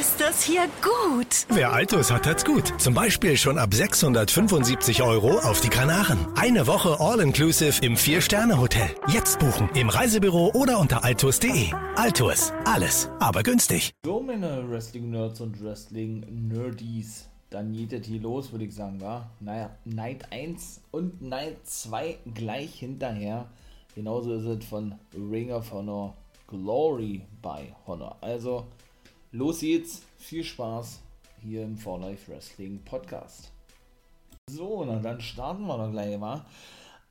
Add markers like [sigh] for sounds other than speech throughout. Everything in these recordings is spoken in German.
Ist das hier gut? Wer Altus hat, hat's gut. Zum Beispiel schon ab 675 Euro auf die Kanaren. Eine Woche All-Inclusive im Vier-Sterne-Hotel. Jetzt buchen im Reisebüro oder unter altus.de. Altus, alles, aber günstig. So, meine Wrestling-Nerds und Wrestling-Nerdies. Dann geht es hier los, würde ich sagen, war. Naja, Night 1 und Night 2 gleich hinterher. Genauso ist es von Ring of Honor Glory by Honor. Also, Los geht's, viel Spaß hier im For Life Wrestling Podcast. So, na dann starten wir doch gleich mal.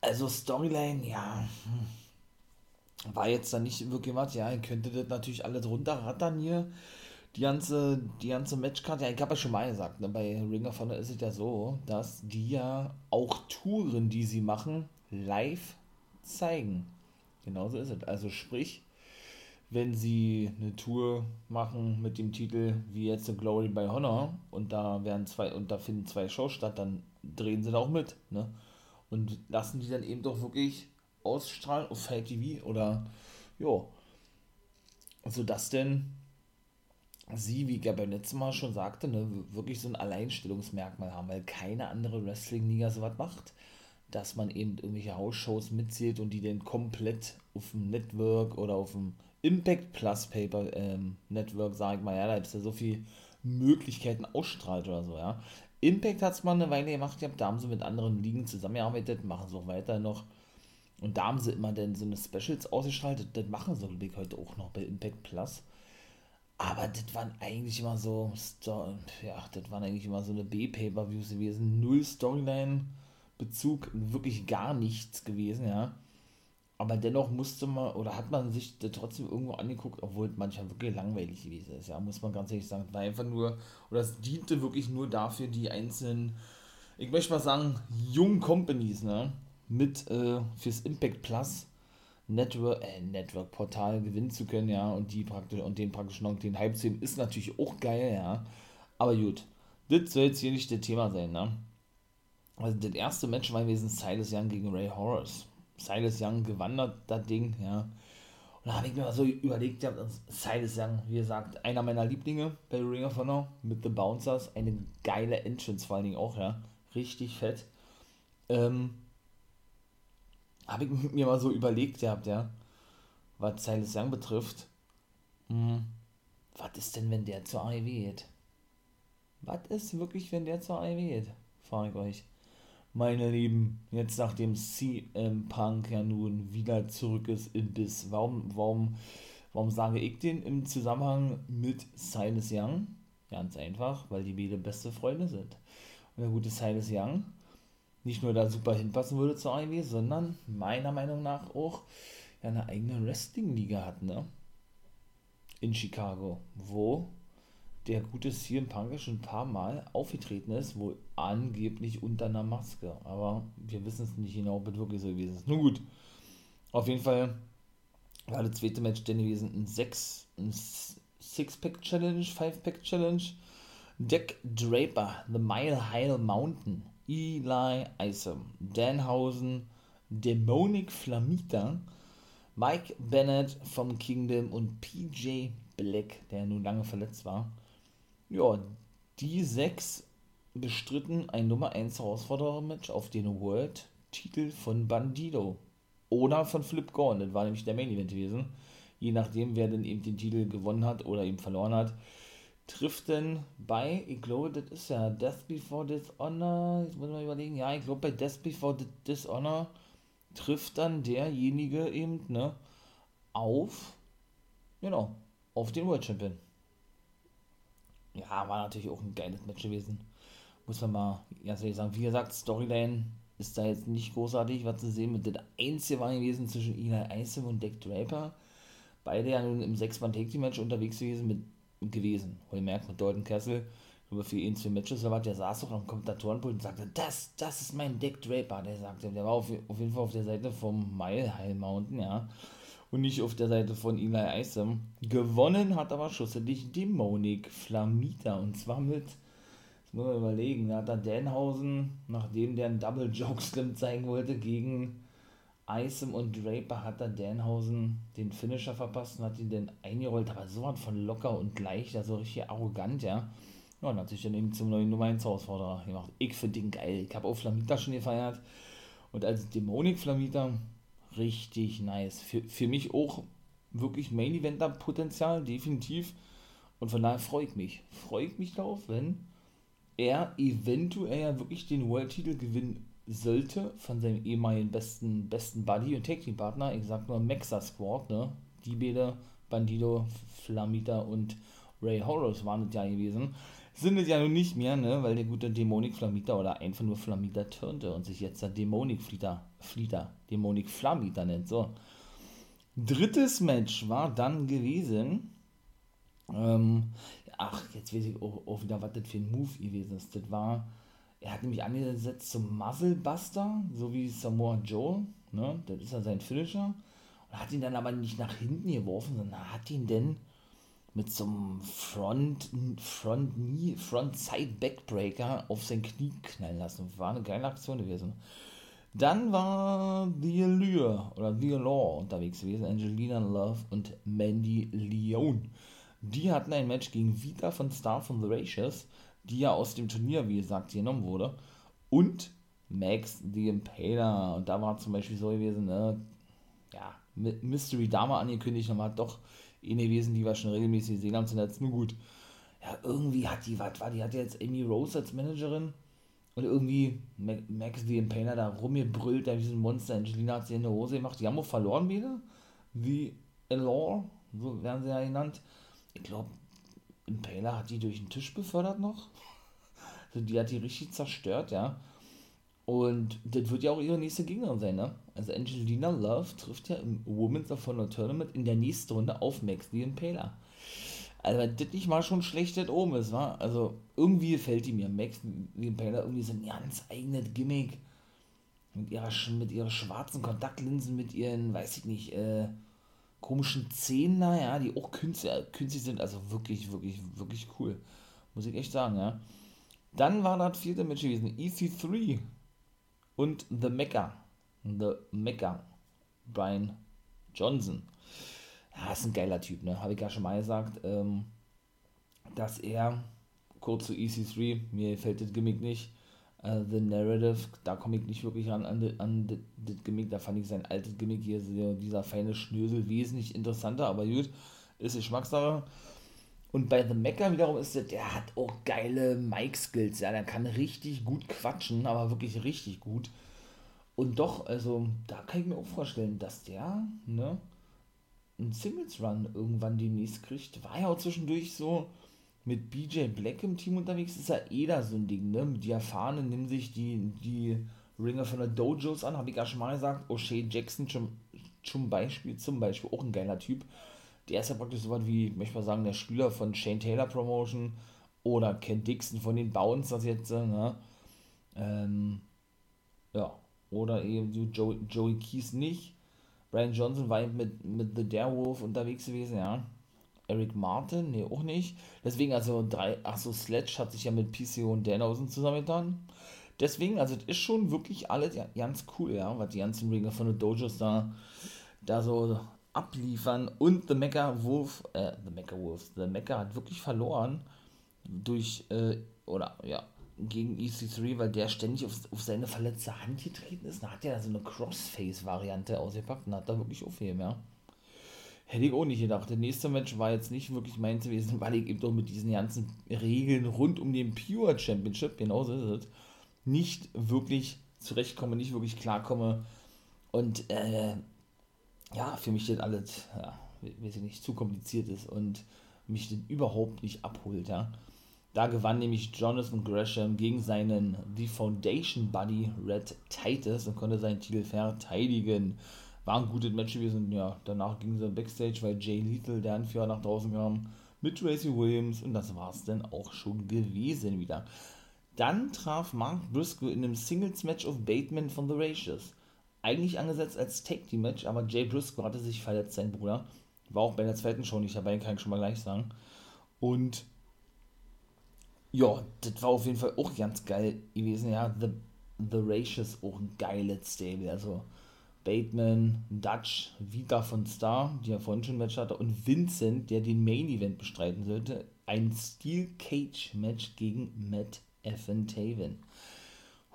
Also Storyline, ja, hm, war jetzt da nicht wirklich was. Ja, ihr könntet das natürlich alles runterrattern hier. Die ganze, die ganze Matchkarte, ja, ich habe ja schon mal gesagt, ne, bei Ring of Honor ist es ja so, dass die ja auch Touren, die sie machen, live zeigen. Genauso ist es. Also sprich, wenn sie eine Tour machen mit dem Titel wie jetzt The Glory by Honor und da werden zwei und da finden zwei Shows statt, dann drehen sie da auch mit, ne? Und lassen die dann eben doch wirklich ausstrahlen auf Fight TV oder jo. Sodass denn sie, wie ich ja beim letzten Mal schon sagte, ne, wirklich so ein Alleinstellungsmerkmal haben, weil keine andere Wrestling-Liga sowas macht dass man eben irgendwelche Hausshows mitzählt und die dann komplett auf dem Network oder auf dem Impact Plus Paper ähm, Network, sag ich mal, ja, da es ja so viele Möglichkeiten ausstrahlt oder so, ja. Impact hat es mal eine Weile gemacht, ja, da haben sie mit anderen Ligen zusammengearbeitet, machen sie auch weiter noch. Und da haben sie immer dann so eine Specials ausgeschaltet, das machen sie glaube heute auch noch bei Impact Plus. Aber das waren eigentlich immer so, ja, das waren eigentlich immer so eine B-Pay-Per-Views gewesen, null Storyline-Bezug, wirklich gar nichts gewesen, ja aber dennoch musste man oder hat man sich trotzdem irgendwo angeguckt, obwohl manchmal wirklich langweilig gewesen ist, ja, muss man ganz ehrlich sagen. War einfach nur, oder es diente wirklich nur dafür, die einzelnen, ich möchte mal sagen, jungen Companies, ne, mit äh, fürs Impact Plus Network, äh, Network Portal gewinnen zu können, ja, und die praktisch, und den praktisch noch den Hype zu ist natürlich auch geil, ja. Aber gut, das soll jetzt hier nicht das Thema sein, ne. Also das erste Match war gewesen Silas Young gegen Ray Horace Silas Young gewandert, das Ding, ja. Und da habe ich mir mal so überlegt, ja, Silas Young, wie gesagt, einer meiner Lieblinge bei Ring of Honor mit The Bouncers, eine geile Entrance vor allen Dingen auch, ja, richtig fett. Ähm, habe ich mir mal so überlegt gehabt, ja, was Silas Young betrifft. Hm, was ist denn, wenn der zur AEW geht? Was ist wirklich, wenn der zur AEW geht? Frage ich euch meine Lieben, jetzt nachdem CM Punk ja nun wieder zurück ist in Biss, warum, warum, warum sage ich den im Zusammenhang mit Silas Young? Ganz einfach, weil die beide beste Freunde sind. Und der gute Silas Young nicht nur da super hinpassen würde zur AEW, sondern meiner Meinung nach auch ja, eine eigene Wrestling-Liga hat, ne? In Chicago, wo der gute CM Punk schon ein paar Mal aufgetreten ist, wohl angeblich unter einer Maske. Aber wir wissen es nicht genau, ob es wirklich so gewesen ist. Nun gut, auf jeden Fall war das zweite Match denn gewesen ein 6, ein Six-Pack Challenge, Five-Pack Challenge. Deck Draper, The Mile High Mountain, Eli Isom, Danhausen, Demonic Flamita, Mike Bennett vom Kingdom und PJ Black, der nun lange verletzt war. Ja, die sechs bestritten ein Nummer 1 Herausforderer-Match auf den World-Titel von Bandido. Oder von Flip Gordon, das war nämlich der Main Event gewesen. Je nachdem, wer denn eben den Titel gewonnen hat oder eben verloren hat, trifft denn bei, ich glaube, das ist ja Death Before Dishonor, jetzt muss man überlegen, ja, ich glaube, bei Death Before Dishonor trifft dann derjenige eben, ne, auf, genau, auf den World Champion ja, war natürlich auch ein geiles Match gewesen. Muss man mal ganz ehrlich sagen. Wie gesagt, Storyline ist da jetzt nicht großartig was zu sehen. Mit der einzige war gewesen zwischen Eli Isom und Deck Draper. Beide ja nun im 6-Mann-Take-Team-Match unterwegs gewesen, mit, gewesen. Wohlgemerkt mit Dalton Kessel. über für ihn zwei Matches was, der saß doch am Kommentatorenpult und sagte, das, das ist mein Dick Draper, der sagte, der war auf, auf jeden Fall auf der Seite vom Mile High Mountain, ja, und nicht auf der Seite von Eli Isom. Gewonnen hat aber schlussendlich Demonic Flamita und zwar mit, das muss man überlegen, da hat er Danhausen, nachdem der einen Double Joke Slim zeigen wollte, gegen Isom und Draper hat er Danhausen den Finisher verpasst und hat ihn dann eingerollt, aber so was von locker und leicht, also richtig arrogant, ja. Ja, und hat sich dann eben zum neuen Nummer 1 Herausforderer gemacht. Ich finde den geil. Ich habe auch Flamita schon gefeiert. Und als Dämonik Flamita, richtig nice. Für, für mich auch wirklich Main Eventer Potenzial, definitiv. Und von daher freue ich mich. Freue ich mich darauf, wenn er eventuell ja wirklich den World-Titel gewinnen sollte von seinem ehemaligen besten, besten Buddy und Tag Team Partner. Ich sag nur Mexa Squad, ne? Die beide, Bandido, Flamita und Ray Horus waren es ja gewesen sind es ja nun nicht mehr, ne, weil der gute Dämonik Flamita oder einfach nur Flamita turnte und sich jetzt der Dämonik Flieter, Flieter, Dämonik Flamita nennt. So. Drittes Match war dann gewesen. Ähm, ach, jetzt weiß ich auch, auch, wieder, was das für ein Move gewesen ist. Das war, er hat nämlich angesetzt zum Muzzlebuster, so wie Samoa Joe, ne, das ist ja sein Finisher. Und hat ihn dann aber nicht nach hinten geworfen, sondern hat ihn denn mit so einem Front, Front Knee, Front Side Backbreaker auf sein Knie knallen lassen. War eine geile Aktion gewesen. Dann war The Allure oder The Allure unterwegs gewesen. Angelina Love und Mandy Leone. Die hatten ein Match gegen Vita von Star from the Ratios, die ja aus dem Turnier, wie gesagt, genommen wurde. Und Max the Impaler. Und da war zum Beispiel so gewesen, ne, ja, Mystery Dama angekündigt und hat doch eine gewesen, die wir schon regelmäßig gesehen haben zuletzt. Nur gut. Ja, irgendwie hat die, was war, die hatte jetzt Amy Rose als Managerin und irgendwie Max the Impaler da rumgebrüllt, da wie so ein Monster. Angelina hat sie in der Hose gemacht. Die haben auch verloren wieder. The Allure, so werden sie ja genannt. Ich glaube, Impaler hat die durch den Tisch befördert noch. Also die hat die richtig zerstört, ja. Und das wird ja auch ihre nächste Gegnerin sein, ne? Also Angelina Love trifft ja im Women's of Honor Tournament in der nächsten Runde auf Max the Impaler. Also wenn das nicht mal schon schlecht das oben ist, wa? Also irgendwie gefällt die mir. Max the Impaler irgendwie so ein ganz eigenes Gimmick. Mit ihrer, mit ihren schwarzen Kontaktlinsen, mit ihren, weiß ich nicht, äh, komischen Zähnen, ja, die auch künstlich, künstlich sind. Also wirklich, wirklich, wirklich cool. Muss ich echt sagen, ja. Dann war das vierte Match gewesen. EC3 und The Mecca. The Mecca. Brian Johnson. Ja, ist ein geiler Typ, ne? Habe ich ja schon mal gesagt, ähm, dass er, kurz zu EC3, mir fällt das Gimmick nicht, uh, The Narrative, da komme ich nicht wirklich an, an, an das Gimmick, da fand ich sein altes Gimmick hier, dieser feine Schnösel, wesentlich interessanter, aber gut, ist Geschmackssache. Und bei The Mecker wiederum ist es, der hat auch geile Mic-Skills, ja, der kann richtig gut quatschen, aber wirklich richtig gut. Und doch, also, da kann ich mir auch vorstellen, dass der, ne, einen Singles-Run irgendwann demnächst kriegt. War ja auch zwischendurch so mit BJ Black im Team unterwegs, ist ja eh da so ein Ding, ne? Die Erfahrenen nehmen sich die, die Ringer von der Dojos an, habe ich ja schon mal gesagt. O'Shea Jackson zum, zum Beispiel, zum Beispiel, auch ein geiler Typ der ist ja praktisch so was wie, möchte mal sagen, der Spieler von Shane Taylor Promotion oder Ken Dixon von den Bouncers jetzt, ne? Ähm, ja, oder eben Joey, Joey Keys nicht. Brian Johnson war eben mit, mit The Darewolf unterwegs gewesen, ja. Eric Martin, nee, auch nicht. Deswegen, also drei, achso, Sledge hat sich ja mit PCO und Danhausen zusammengetan. Deswegen, also das ist schon wirklich alles ja, ganz cool, ja, was die ganzen Ringer von den Dojos da, da so abliefern und The Mecha Wolf, äh, The Mecha Wolf, The Mecha hat wirklich verloren durch, äh, oder ja, gegen EC3, weil der ständig auf, auf seine verletzte Hand getreten ist. Da hat er so eine Crossface-Variante ausgepackt und hat da wirklich aufheben, ja. Hätte ich auch nicht gedacht. Der nächste Match war jetzt nicht wirklich meins gewesen, [laughs] weil ich eben doch mit diesen ganzen Regeln rund um den Pure Championship, genauso ist es, nicht wirklich zurechtkomme, nicht wirklich klarkomme. Und äh, ja, für mich das alles, ja, weiß ich nicht, zu kompliziert ist und mich das überhaupt nicht abholt, ja. Da gewann nämlich Jonathan Gresham gegen seinen The Foundation Buddy Red Titus und konnte seinen Titel verteidigen. War ein gutes Match gewesen, ja. Danach ging sie Backstage, weil Jay Lethal, der Anführer, nach draußen kam. mit Tracy Williams und das war es dann auch schon gewesen wieder. Dann traf Mark Briscoe in einem Singles-Match auf Bateman von The Ratios. Eigentlich angesetzt als Tag-Team-Match, aber Jay Briscoe hatte sich verletzt, sein Bruder. War auch bei der zweiten Show nicht dabei, kann ich schon mal gleich sagen. Und ja, das war auf jeden Fall auch ganz geil gewesen. Ja, The, The Ratious auch ein geiles Stable. Also Bateman, Dutch, Vita von Star, die ja vorhin schon ein Match hatte, und Vincent, der den Main Event bestreiten sollte. Ein Steel Cage Match gegen Matt Evan.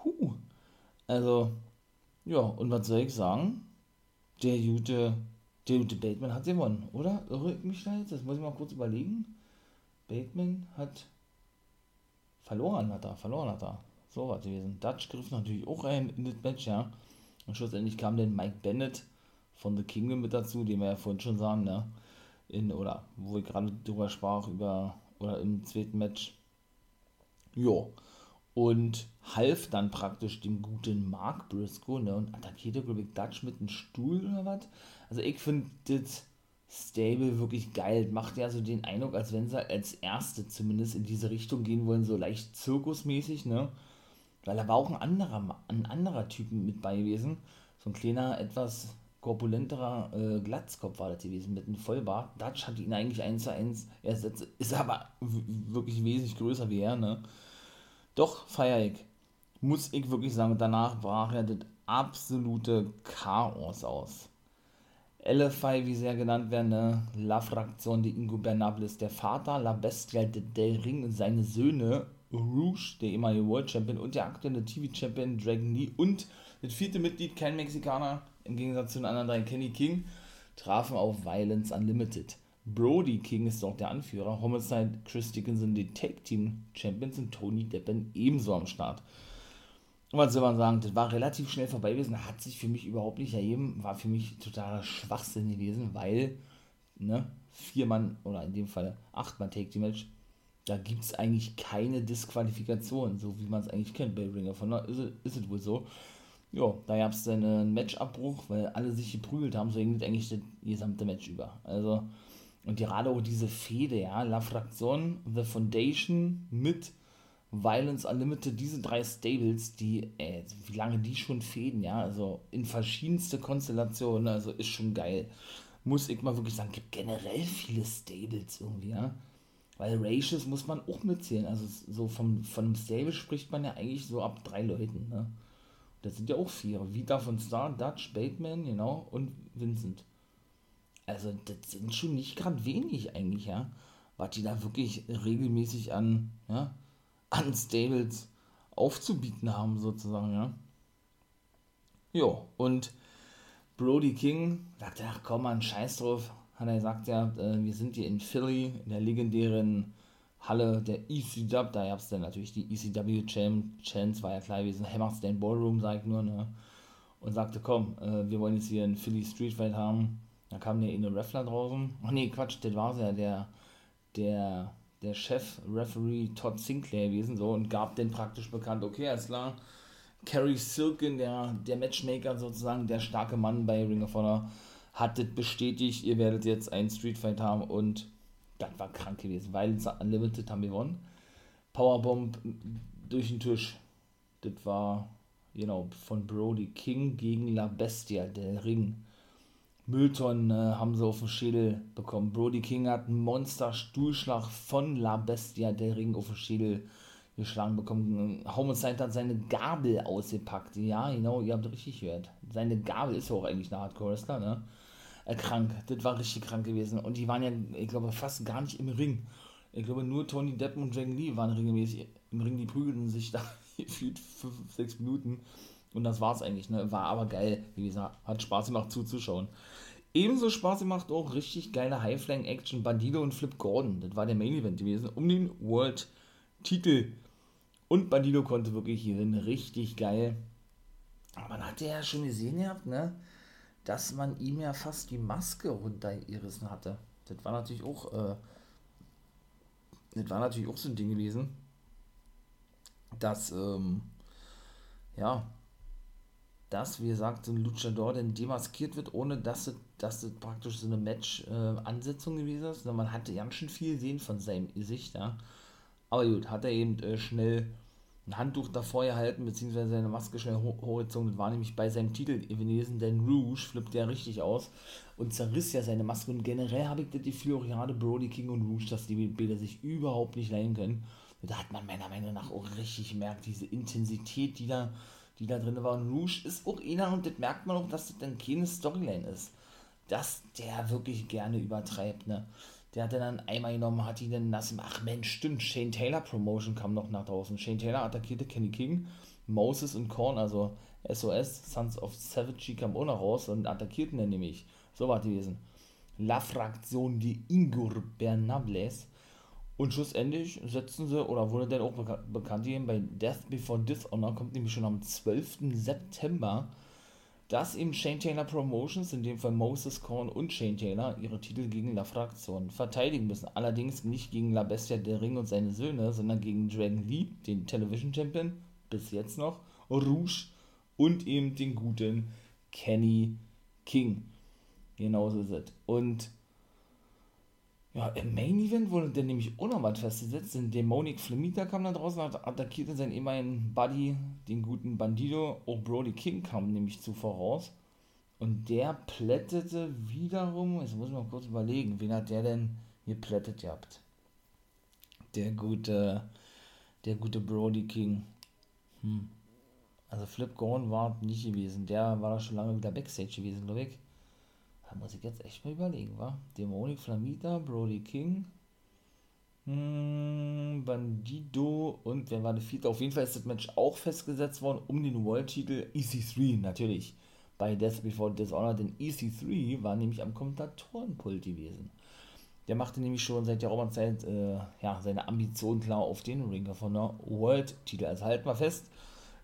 Huh. Also, ja, und was soll ich sagen? Der gute, der gute Bateman hat gewonnen, oder? Irre ich mich da jetzt? Das muss ich mal kurz überlegen. Bateman hat verloren, hat er, verloren hat er. So was gewesen. Dutch griff natürlich auch rein in das Match, ja. Und schlussendlich kam dann Mike Bennett von The Kingdom mit dazu, den wir ja vorhin schon sahen, ne? In, oder wo ich gerade drüber sprach, über, oder im zweiten Match. Jo. Und half dann praktisch dem guten Mark Briscoe, ne? Und attackierte, glaube ich, Dutch mit einem Stuhl oder was. Also ich finde das Stable wirklich geil. Macht ja so den Eindruck, als wenn sie als Erste zumindest in diese Richtung gehen wollen, so leicht zirkusmäßig, ne? Weil da war auch ein anderer, ein anderer Typ mit bei gewesen. So ein kleiner, etwas korpulenterer äh, Glatzkopf war das gewesen, mit einem Vollbart. Dutch hat ihn eigentlich 1 zu 1 ersetzt, ist aber wirklich wesentlich größer wie er, ne? Doch, feier ich. Muss ich wirklich sagen, danach brach er das absolute Chaos aus. LFI, wie sie ja genannt werden, ne? La Fraktion de Ingobernables, der Vater, La Bestia de Del Ring und seine Söhne, Rouge, der ehemalige World Champion und der aktuelle TV-Champion Dragon Lee und das vierte Mitglied, kein Mexikaner, im Gegensatz zu den anderen drei, Kenny King, trafen auf Violence Unlimited. Brody King ist dort der Anführer, Homicide, Chris Dickinson, die Tag Team Champions und Tony Deppen ebenso am Start. Was soll man sagen, das war relativ schnell vorbei gewesen, hat sich für mich überhaupt nicht ergeben, war für mich totaler Schwachsinn gewesen, weil, ne, vier Mann, oder in dem Fall acht Mann Take Team Match, da gibt es eigentlich keine Disqualifikation, so wie man es eigentlich kennt bei Ring of Honor, ist, es wohl so. Ja, da gab es dann einen Matchabbruch, weil alle sich geprügelt haben, so ging eigentlich das gesamte Match über. Also, und gerade auch diese Fehde, ja, La Fraktion, The Foundation mit Violence Unlimited, diese drei Stables, die, ey, wie lange die schon fäden, ja, also in verschiedenste Konstellationen, also ist schon geil. Muss ich mal wirklich sagen, gibt generell viele Stables irgendwie, ja. Weil Ratios muss man auch mitzählen, also so vom, von einem Stable spricht man ja eigentlich so ab drei Leuten, ne. Das sind ja auch vier. Vita von Star, Dutch, Bateman, genau, und Vincent. Also, das sind schon nicht gerade wenig eigentlich, ja. Was die da wirklich regelmäßig an, ja, an Stables aufzubieten haben, sozusagen, ja. Jo, und Brody King sagte, ach komm mal, scheiß drauf, hat er gesagt, ja, äh, wir sind hier in Philly, in der legendären Halle der ECW, da gab es dann natürlich die ECW Chance, war ja klar gewesen, Hammerstein Ballroom, sag ich nur, ne, und sagte, komm, äh, wir wollen jetzt hier einen Philly Street Fight haben, da kam der in eine Raffler draußen, ach nee, Quatsch, das war ja, der, der der Chef, Referee Todd Sinclair gewesen, so, und gab den praktisch bekannt, okay, alles klar, Kerry Silken, der, der Matchmaker sozusagen, der starke Mann bei Ring of Honor, hat das bestätigt, ihr werdet jetzt einen Streetfight haben und das war krank gewesen, weil Unlimited haben wir gewonnen. Powerbomb durch den Tisch, das war, genau, von Brody King gegen La Bestia, der Ring. Mülltonnen äh, haben sie auf den Schädel bekommen. Brody King hat einen Monster-Stuhlschlag von La Bestia, der Ring auf den Schädel geschlagen bekommen. Homicide hat seine Gabel ausgepackt. Ja, genau, ihr habt richtig gehört. Seine Gabel ist ja auch eigentlich eine Hardcore-Wrestler, ne? Äh, krank, das war richtig krank gewesen. Und die waren ja, ich glaube, fast gar nicht im Ring. Ich glaube, nur Tony Depp und Dragon Lee waren regelmäßig im Ring, die prügelten sich [laughs] da gefühlt 5, 6 Minuten. Und das war es eigentlich, ne? War aber geil, wie gesagt, hat Spaß gemacht zuzuschauen. Ebenso Spaß gemacht auch richtig geile High-Flying-Action Bandido und Flip Gordon. Das war der Main-Event gewesen, um den World-Titel. Und Bandido konnte wirklich gewinnen, richtig geil. Aber man hatte ja schon gesehen gehabt, ne? Dass man ihm ja fast die Maske runtergerissen hatte. Das war natürlich auch, äh, das war natürlich auch so ein Ding gewesen, dass, ähm, ja, dass, wie gesagt, so ein Luchador dann demaskiert wird, ohne dass es, dass es praktisch so eine Match-Ansetzung äh, gewesen ist. Man hatte ganz schön viel sehen von seinem Gesicht, ja. Aber gut, hat er eben äh, schnell ein Handtuch davor gehalten, beziehungsweise seine Maske schnell hochgezogen. Das war nämlich bei seinem Titel gewesen, denn Rouge flippt ja richtig aus und zerriss ja seine Maske. Und generell habe ich das Gefühl, auch gerade Brody King und Rouge, dass die Bilder sich überhaupt nicht leihen können. Da hat man meiner Meinung nach auch richtig gemerkt, diese Intensität, die da, die da drin war. Und Rouge ist auch einer, und das merkt man auch, dass das dann keine Storyline ist. Dass der wirklich gerne übertreibt, ne? Der hat dann einmal genommen, hat ihn dann nass Ach Mensch, stimmt, Shane Taylor Promotion kam noch nach draußen. Shane Taylor attackierte Kenny King, Moses und Korn, also SOS, Sons of Savage, kam auch noch raus und attackierten dann nämlich. So war es gewesen. La Fraktion die Ingurbernables. Und schlussendlich setzten sie, oder wurde dann auch bekannt gegeben, bei Death Before Dishonor, kommt nämlich schon am 12. September dass eben Shane Taylor Promotions, in dem Fall Moses Korn und Shane Taylor, ihre Titel gegen La Fraktion verteidigen müssen. Allerdings nicht gegen La Bestia der Ring und seine Söhne, sondern gegen Dragon Lee, den Television Champion, bis jetzt noch, Rouge und eben den guten Kenny King. Genauso ist es. Und ja, im Main Event wurde dann nämlich was festgesetzt. Denn Demonic Flamita kam da draußen, attackierte seinen ehemaligen Buddy, den guten Bandido. Auch Brody King kam nämlich zuvor raus. Und der plättete wiederum, jetzt muss ich mal kurz überlegen, wen hat der denn geplättet gehabt? Der gute, der gute Brody King. Hm. Also Flip Gordon war nicht gewesen. Der war da schon lange wieder Backstage gewesen, glaube ich. Da muss ich jetzt echt mal überlegen, wa? Dämonik Flamita, Brody King, hm, Bandido und wer war der vierte? Auf jeden Fall ist das Match auch festgesetzt worden um den World-Titel EC3, natürlich. Bei Death Before Dishonor, denn EC3 war nämlich am Kommentatorenpult gewesen. Der machte nämlich schon seit der Raumerzeit äh, ja, seine Ambition klar auf den Ring of Honor World-Titel. Also halten wir fest,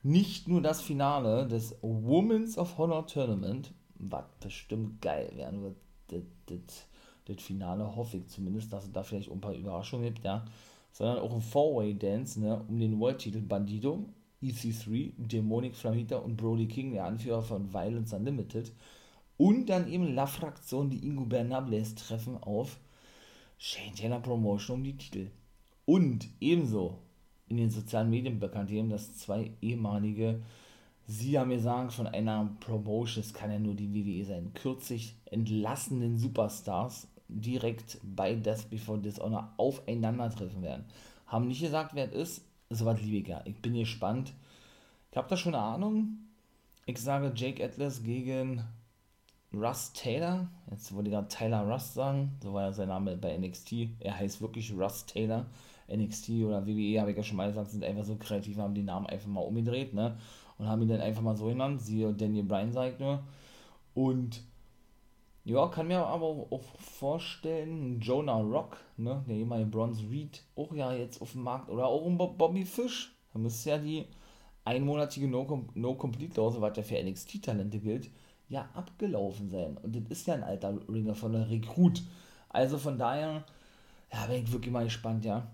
nicht nur das Finale des Women's of Honor Tournament was bestimmt geil werden wird. Das, das, das Finale hoffe ich zumindest, dass es da vielleicht ein paar Überraschungen gibt, ja. Sondern auch ein Four-Way-Dance, ne, um den World-Titel Bandido, EC3, Demonic Flamita und Brody King, der Anführer von Violence Unlimited. Und dann eben La Fraktion, die Ingo Bernables treffen auf Shane Taylor Promotion um die Titel. Und ebenso in den sozialen Medien bekannt eben, dass zwei ehemalige Sie haben mir gesagt, von einer Promotion, es kann ja nur die WWE sein, kürzlich entlassenen Superstars direkt bei Death Before Dishonor aufeinandertreffen werden. Haben nicht gesagt, wer es ist, soweit ja. Ich bin gespannt. Ich habe da schon eine Ahnung. Ich sage Jake Atlas gegen Russ Taylor. Jetzt wollte ich gerade Tyler Russ sagen. So war ja sein Name bei NXT. Er heißt wirklich Russ Taylor. NXT oder WWE, habe ich ja schon mal gesagt, sind einfach so kreativ, haben die Namen einfach mal umgedreht, ne? Und haben ihn dann einfach mal so genannt, siehe Daniel Bryan sagt nur. Und ja, kann mir aber auch vorstellen, Jonah Rock, ne, der ehemalige Bronze Reed, auch ja jetzt auf dem Markt, oder auch ein Bobby Fish, da müsste ja die einmonatige No-Complete-Dose, was ja für NXT-Talente gilt, ja abgelaufen sein. Und das ist ja ein alter Ringer von der Rekrut. Also von daher, ja, bin ich wirklich mal gespannt, ja.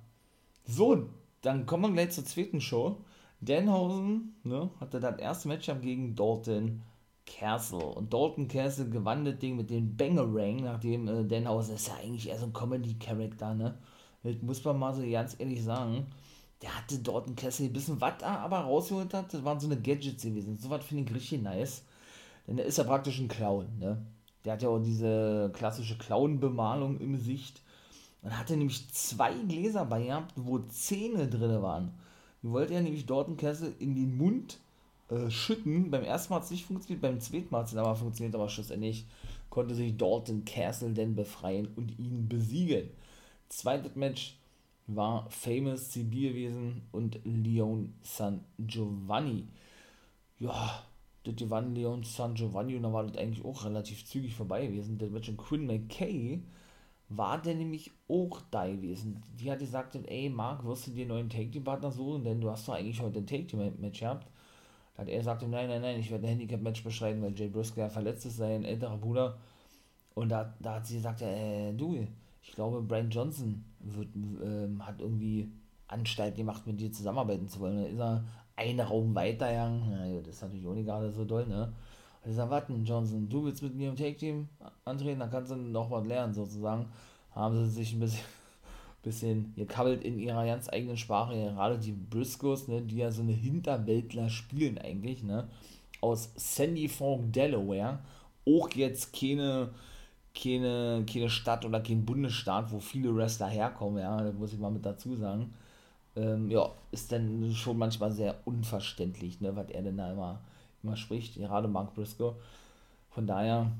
So, dann kommen wir gleich zur zweiten Show. Denhausen ne, hatte das erste Matchup gegen Dalton Castle. Und Dalton Castle gewann das Ding mit dem Bangerang, nachdem äh, Denhausen ist ja eigentlich eher so ein Comedy-Charakter, ne? Das muss man mal so ganz ehrlich sagen. Der hatte Dalton Castle ein bisschen was aber rausgeholt hat, das waren so eine Gadgets gewesen. So was finde ich richtig nice. Denn der ist ja praktisch ein Clown, ne? Der hat ja auch diese klassische Clown-Bemalung im Gesicht. Und hatte nämlich zwei Gläser bei gehabt, wo Zähne drin waren. Die wollte er nämlich dort einen Kessel in den Mund äh, schütten. Beim ersten Mal hat es nicht funktioniert, beim zweiten Mal hat es aber funktioniert, aber schlussendlich konnte sich Dalton Castle denn befreien und ihn besiegen. Zweites Match war Famous CB gewesen und Leon San Giovanni. Ja, das gewann Leon San Giovanni und da war das eigentlich auch relativ zügig vorbei gewesen. Das Match und Quinn McKay war der nämlich auch da gewesen. Die hat gesagt, ey Marc, wirst du dir einen neuen Take-Team-Partner suchen, denn du hast doch eigentlich heute ein Take-Team-Match gehabt. Da hat er gesagt, nein, nein, nein, ich werde ein Handicap-Match beschreiben, weil Jay Briscoe ja verletzt ist, sein älterer Bruder. Und da, da hat sie gesagt, äh, du, ich glaube, Brian Johnson wird, ähm, hat irgendwie Anstalten gemacht, mit dir zusammenarbeiten zu wollen. Da ist er einen Raum weitergegangen. Na, das ist natürlich auch nicht gerade so doll, ne? Und ich sag, warten, Johnson, du willst mit mir im Take-Team antreten, dann kannst du noch was lernen, sozusagen. Haben sie sich ein bisschen, [laughs] bisschen gekabbelt in ihrer ganz eigenen Sprache, gerade die Briscoes, ne, die ja so eine Hinterwäldler spielen eigentlich, ne? Aus Sandy Fork, Delaware. Auch jetzt keine, keine, keine Stadt oder kein Bundesstaat, wo viele Wrestler herkommen, ja, das muss ich mal mit dazu sagen. Ähm, ja, ist dann schon manchmal sehr unverständlich, ne, was er denn da immer immer spricht, gerade Mark Briscoe. Von daher,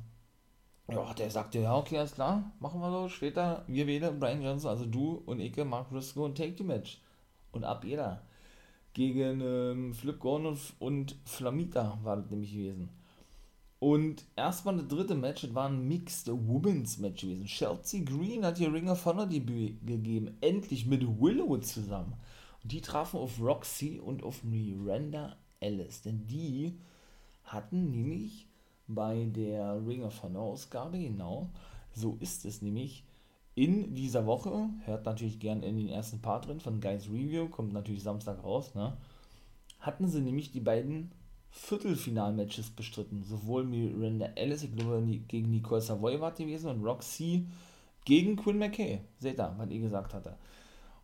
ja, der sagte, ja, okay, alles klar, machen wir so, da, wir wählen Brian Johnson, also du und ich, Mark Briscoe und Take the Match. Und ab jeder. Gegen ähm, Flip Gordon und, und Flamita war das nämlich gewesen. Und erstmal das dritte Match, das war ein Mixed Women's Match gewesen. Chelsea Green hat ihr Ring of Honor Debüt gegeben, endlich mit Willow zusammen. Und die trafen auf Roxy und auf Miranda Ellis, denn die hatten nämlich bei der Ring of Honor Ausgabe, genau, so ist es nämlich, in dieser Woche, hört natürlich gern in den ersten Part drin von Guys Review, kommt natürlich Samstag raus, ne, hatten sie nämlich die beiden Viertelfinal-Matches bestritten. Sowohl Miranda Ellis, ich glaube, gegen Nicole Savoy war gewesen und Roxy gegen Quinn McKay. Seht ihr, was ihr gesagt hatte.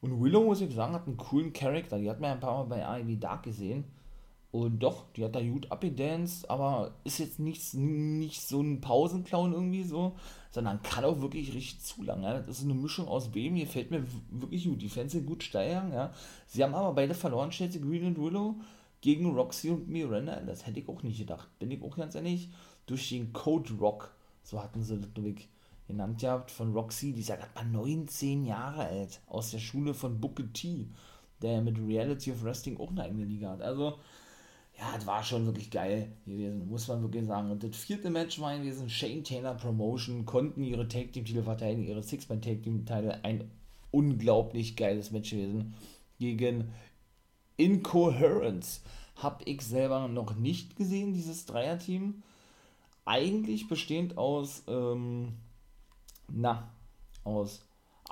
Und Willow, muss ich sagen, hat einen coolen Charakter. Die hat man ein paar Mal bei AEW Dark gesehen. Und doch, die hat da gut abgedanced, aber ist jetzt nicht, nicht so ein Pausenclown irgendwie so, sondern kann auch wirklich richtig zu lang. Ja. Das ist eine Mischung aus Baby, hier fällt mir wirklich gut. Die Fans sind gut steigern, ja. Sie haben aber beide verloren, Chelsea Green und Willow, gegen Roxy und Miranda. Das hätte ich auch nicht gedacht, bin ich auch ganz ehrlich. Durch den Code Rock, so hatten sie das nämlich genannt gehabt, von Roxy, die ist ja gerade mal 19 Jahre alt, aus der Schule von Booker T, der mit Reality of Wrestling auch eine eigene Liga hat. Also, ja, das war schon wirklich geil gewesen, muss man wirklich sagen. Und das vierte Match war gewesen, Shane Taylor Promotion, konnten ihre Tag Team Titel verteidigen, ihre Six-Man Tag Team Teile, ein unglaublich geiles Match gewesen gegen Incoherence. Hab ich selber noch nicht gesehen, dieses Dreier-Team. Eigentlich bestehend aus, ähm, na, aus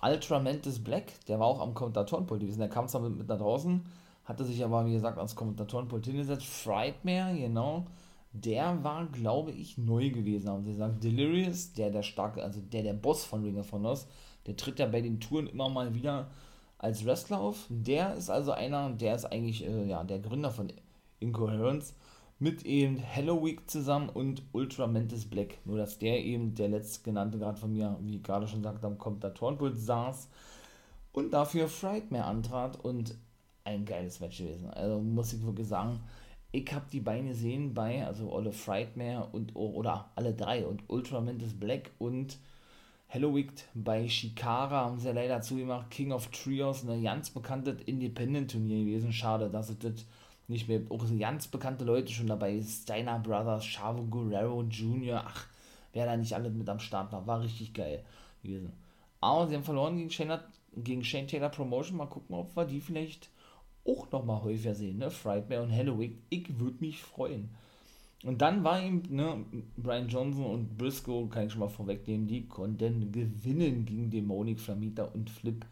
Ultramantis Black, der war auch am Kommentatorenpult gewesen, der kam zwar mit, mit nach draußen, hatte sich aber, wie gesagt, als Kommentatorenpult hingesetzt. Frightmare, genau, der war, glaube ich, neu gewesen, haben sie gesagt. Delirious, der der starke, also der der Boss von Ring of Honor der tritt ja bei den Touren immer mal wieder als Wrestler auf. Der ist also einer, der ist eigentlich äh, ja, der Gründer von Incoherence mit eben Halloween zusammen und Ultra Mantis Black. Nur, dass der eben, der letztgenannte gerade von mir, wie ich gerade schon sagte, am Kommentatorenpult saß und dafür Frightmare antrat und ein geiles Match gewesen. Also muss ich wirklich sagen, ich habe die Beine sehen bei, also Olle Frightmare und, oder alle drei und Ultramantis Black und Halloween bei Shikara haben sie leider zugemacht. King of Trios, ein ganz bekanntes Independent-Turnier gewesen. Schade, dass es das nicht mehr, auch ganz bekannte Leute schon dabei, Steiner Brothers, Chavo Guerrero Jr., ach, wer da nicht alle mit am Start war, war richtig geil gewesen. Aber sie haben verloren gegen Shane, gegen Shane Taylor Promotion, mal gucken, ob wir die vielleicht auch nochmal häufiger sehen, ne? Frightmare und Halloween. Ich würde mich freuen. Und dann war ihm, ne, Brian Johnson und Briscoe, kann ich schon mal vorwegnehmen, die konnten gewinnen gegen Dämonik, Flamita und Flip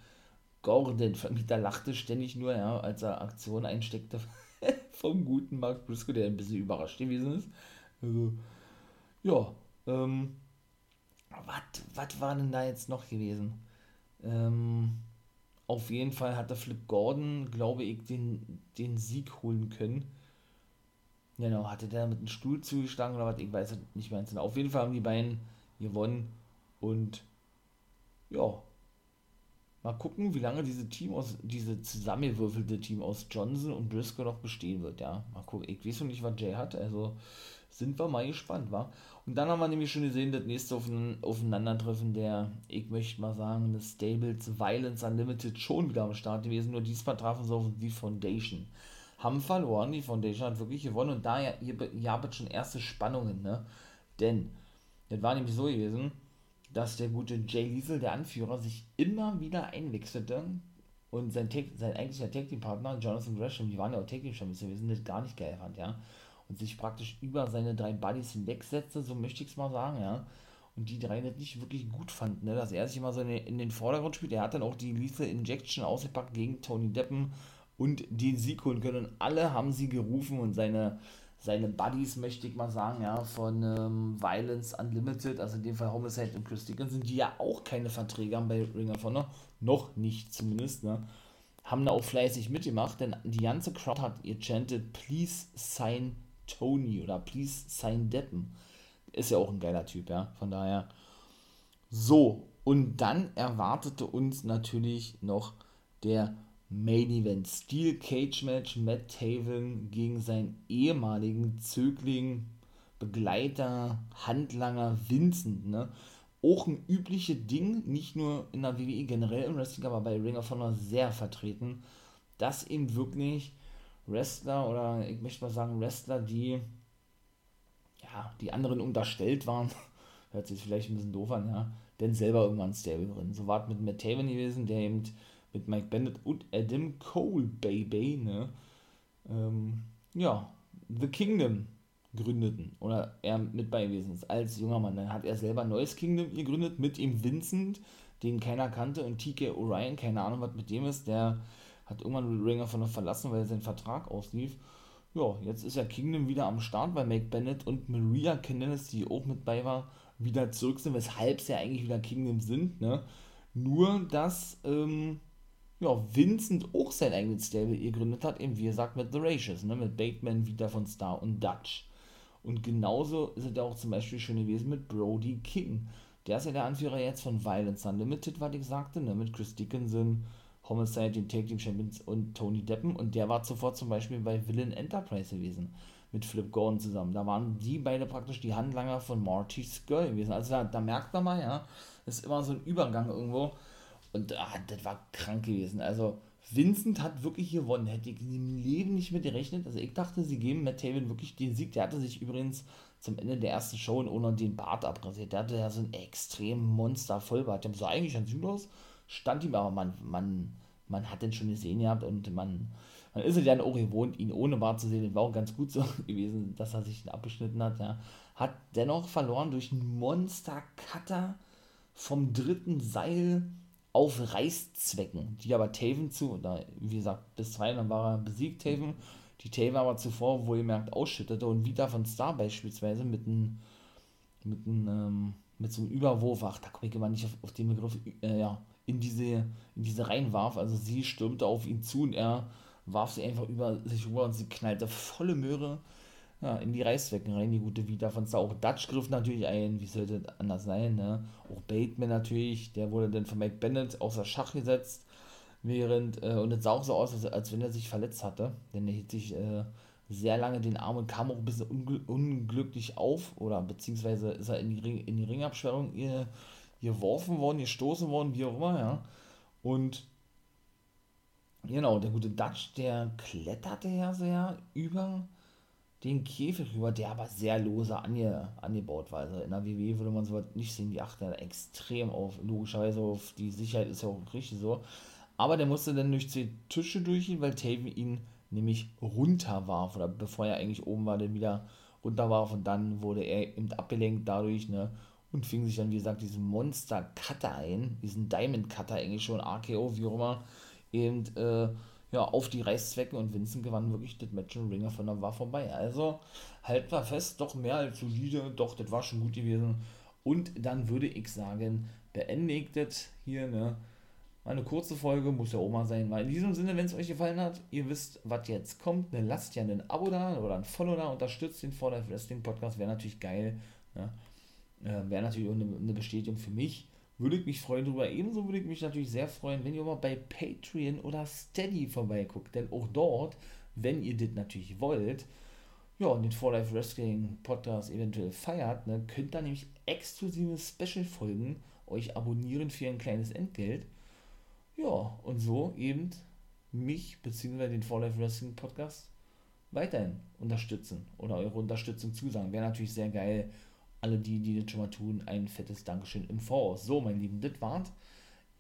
Gordon. Flamita lachte ständig nur, ja, als er Aktion einsteckte [laughs] vom guten Mark Briscoe, der ein bisschen überrascht gewesen ist. Also, ja, ähm, was war denn da jetzt noch gewesen? Ähm, auf jeden Fall hat der Flip Gordon, glaube ich, den, den Sieg holen können. Genau, hatte der mit einem Stuhl zugeschlagen oder was, ich weiß nicht mehr. Auf jeden Fall haben die beiden gewonnen und ja, mal gucken, wie lange diese Team aus, diese zusammengewürfelte Team aus Johnson und Briscoe noch bestehen wird, ja. Mal gucken, ich weiß noch nicht, was Jay hat, also sind wir mal gespannt, wa? Und dann haben wir nämlich schon gesehen, das nächste Aufeinandertreffen der, ich möchte mal sagen, des Stables Violence Unlimited schon wieder am Start gewesen, nur diesmal trafen sie auf die Foundation. Haben verloren, die Foundation hat wirklich gewonnen und da ihr, ihr habt schon erste Spannungen, ne? Denn, das war nämlich so gewesen, dass der gute Jay Liesel, der Anführer, sich immer wieder einwechselte und sein, sein eigentlicher Tag Team Partner, Jonathan Gresham, die waren ja auch Tag Team Champions, sind das gar nicht geil fand, ja und sich praktisch über seine drei Buddies hinwegsetzte, so möchte ich es mal sagen, ja. Und die drei das nicht wirklich gut fanden, ne? dass er sich immer so in den, Vordergrund spielt. Er hat dann auch die Lethal Injection ausgepackt gegen Tony Deppen und den Sieg holen können. Und alle haben sie gerufen und seine, seine Buddies, möchte ich mal sagen, ja, von ähm, Violence Unlimited, also in dem Fall Homicide und Chris Dickinson, die ja auch keine Verträge haben bei Ring of Honor, noch nicht zumindest, ne, haben da auch fleißig mitgemacht, denn die ganze Crowd hat ihr chanted, please sign Tony oder please sign Deppen. Ist ja auch ein geiler Typ, ja, von daher. So, und dann erwartete uns natürlich noch der Main Event. Steel Cage Match, Matt Taven gegen seinen ehemaligen Zögling, Begleiter, Handlanger Vincent. Ne? Auch ein übliches Ding, nicht nur in der WWE, generell im Wrestling, aber bei Ring of Honor sehr vertreten, dass eben wirklich Wrestler oder ich möchte mal sagen Wrestler, die ja, die anderen unterstellt waren, [laughs] hört sich vielleicht ein bisschen doof an, ja, denn selber irgendwann Stable drin. So war es mit Matt Taven gewesen, der eben mit Mike Bennett und Adam Cole, Baby, ne? Ähm, ja, The Kingdom gründeten oder er mit bei gewesen ist als junger Mann. Dann hat er selber Neues Kingdom gegründet mit ihm Vincent, den keiner kannte, und TK Orion, keine Ahnung, was mit dem ist. Der hat irgendwann Ringer von verlassen, weil sein Vertrag auslief. Ja, jetzt ist ja Kingdom wieder am Start, weil Mike Bennett und Maria Canellis, die auch mit bei war, wieder zurück sind, weshalb sie ja eigentlich wieder Kingdom sind. Ne? Nur, dass ähm, ja, Vincent auch sein eigenes Stable gegründet hat, eben wie gesagt mit The Racious, ne, mit Bateman, wieder von Star und Dutch. Und genauso ist es ja auch zum Beispiel schon gewesen mit Brody King. Der ist ja der Anführer jetzt von Violence Unlimited, was ich sagte, ne, mit Chris Dickinson, Homicide, den Tag Team Champions und Tony Deppen. Und der war zuvor zum Beispiel bei Villain Enterprise gewesen, mit Flip Gordon zusammen. Da waren die beide praktisch die Handlanger von Marty Skull gewesen. Also da, da merkt man mal, ja, ist immer so ein Übergang irgendwo und ah, das war krank gewesen. Also, Vincent hat wirklich gewonnen. Hätte ich im Leben nicht mit gerechnet. Also, ich dachte, sie geben Matt Taven wirklich den Sieg. Der hatte sich übrigens zum Ende der ersten Show ohne den Bart abrasiert. Der hatte ja so ein extrem Monster-Vollbart. Der sah eigentlich ganz gut aus. Stand ihm aber, man, man, man hat den schon gesehen gehabt und man, man ist es ja auch gewohnt, ihn ohne Bart zu sehen. Das war auch ganz gut so [laughs] gewesen, dass er sich abgeschnitten hat. Ja. Hat dennoch verloren durch einen Monster-Cutter vom dritten Seil auf Reißzwecken, die aber Taven zu, oder wie gesagt, bis zwei, dann war er besiegt, Taven, die Taven aber zuvor wohl gemerkt ausschüttete und wieder von Star beispielsweise mit einem, mit einem, ähm, mit so einem Überwurf, ach, da komme ich immer nicht auf, auf den Begriff, äh, ja, in diese, in diese reinwarf, also sie stürmte auf ihn zu und er warf sie einfach über sich rüber und sie knallte volle Möhre ja, in die Reißzwecken rein, die gute Vita von Star. Auch Dutch griff natürlich ein, wie sollte anders sein, ne? Auch Bateman natürlich, der wurde dann von Mike Bennett außer Schach gesetzt, während, äh, und es sah auch so aus, als, als wenn er sich verletzt hatte, denn er hielt sich äh, sehr lange den Arm und kam auch ein bisschen ungl unglücklich auf, oder beziehungsweise ist er in die, Ring in die Ringabsperrung geworfen worden, gestoßen worden, wie auch immer, ja. Und genau, der gute Dutch, der kletterte ja sehr über den Käfig rüber, der aber sehr lose ange, angebaut war. Also in der WWE würde man sowas nicht sehen, die achten extrem auf, logischerweise auf die Sicherheit ist ja auch richtig so. Aber der musste dann durch zwei Tische durchgehen, weil Taven ihn nämlich runterwarf, oder bevor er eigentlich oben war, dann wieder runterwarf und dann wurde er eben abgelenkt dadurch, ne, und fing sich dann, wie gesagt, diesen Monster Cutter ein, diesen Diamond Cutter eigentlich schon, RKO, wie auch immer, eben, äh, ja, auf die Reißzwecken und Vincent gewann wirklich das Match und Ringer von der war vorbei. Also halt war fest, doch mehr als solide, doch, das war schon gut gewesen. Und dann würde ich sagen, beendigt das hier, ne? Eine kurze Folge, muss ja mal sein. Weil in diesem Sinne, wenn es euch gefallen hat, ihr wisst, was jetzt kommt, ne? lasst ja ein Abo da oder ein Follow da, unterstützt den Life Wrestling Podcast, wäre natürlich geil. Ne? Äh, wäre natürlich auch eine, eine Bestätigung für mich würde ich mich freuen darüber. Ebenso würde ich mich natürlich sehr freuen, wenn ihr mal bei Patreon oder Steady vorbeiguckt. Denn auch dort, wenn ihr das natürlich wollt, ja, und den For Life Wrestling Podcast eventuell feiert, ne, könnt ihr nämlich exklusive Special-Folgen euch abonnieren für ein kleines Entgelt. Ja, und so eben mich bzw. den For Life Wrestling Podcast weiterhin unterstützen oder eure Unterstützung zusagen. Wäre natürlich sehr geil alle die, die das schon mal tun, ein fettes Dankeschön im Voraus. So, mein Lieben, das war's.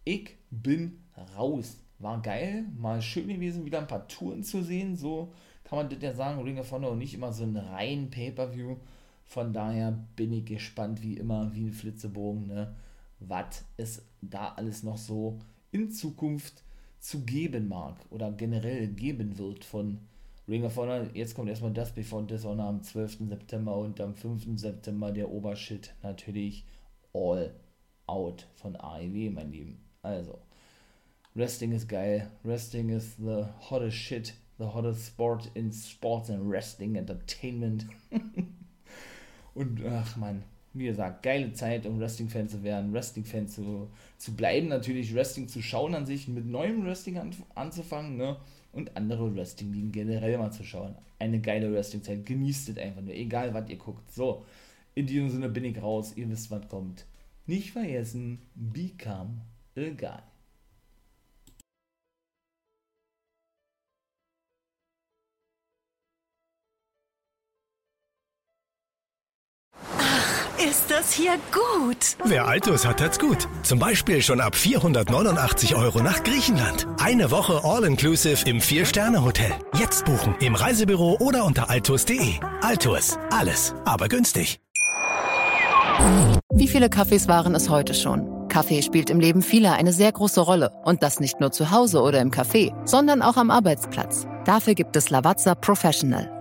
Ich bin raus. War geil, mal schön gewesen, wieder ein paar Touren zu sehen. So kann man das ja sagen. Ring of Honor und nicht immer so ein rein Pay-Per-View. Von daher bin ich gespannt, wie immer, wie ein Flitzebogen, ne? was es da alles noch so in Zukunft zu geben mag oder generell geben wird von Ring of Honor. Jetzt kommt erstmal das Before Dishonor am 12. September und am 5. September der Obershit natürlich All Out von AEW, mein Lieben. Also, Wrestling ist geil. Wrestling ist the hottest shit, the hottest sport in Sports and Wrestling Entertainment. [laughs] und ach man, wie gesagt, geile Zeit, um Wrestling-Fan zu werden, Wrestling-Fan zu, zu bleiben, natürlich Wrestling zu schauen an sich, mit neuem Wrestling an, anzufangen, ne? Und andere Wrestling-Ligen generell mal zu schauen. Eine geile Wrestling-Zeit, genießt es einfach nur, egal was ihr guckt. So, in diesem Sinne bin ich raus, ihr wisst, was kommt. Nicht vergessen, become a Ist das hier gut? Wer Altus hat, hat's gut. Zum Beispiel schon ab 489 Euro nach Griechenland. Eine Woche All-Inclusive im Vier-Sterne-Hotel. Jetzt buchen im Reisebüro oder unter altus.de. Altus, alles, aber günstig. Wie viele Kaffees waren es heute schon? Kaffee spielt im Leben vieler eine sehr große Rolle. Und das nicht nur zu Hause oder im Café, sondern auch am Arbeitsplatz. Dafür gibt es Lavazza Professional.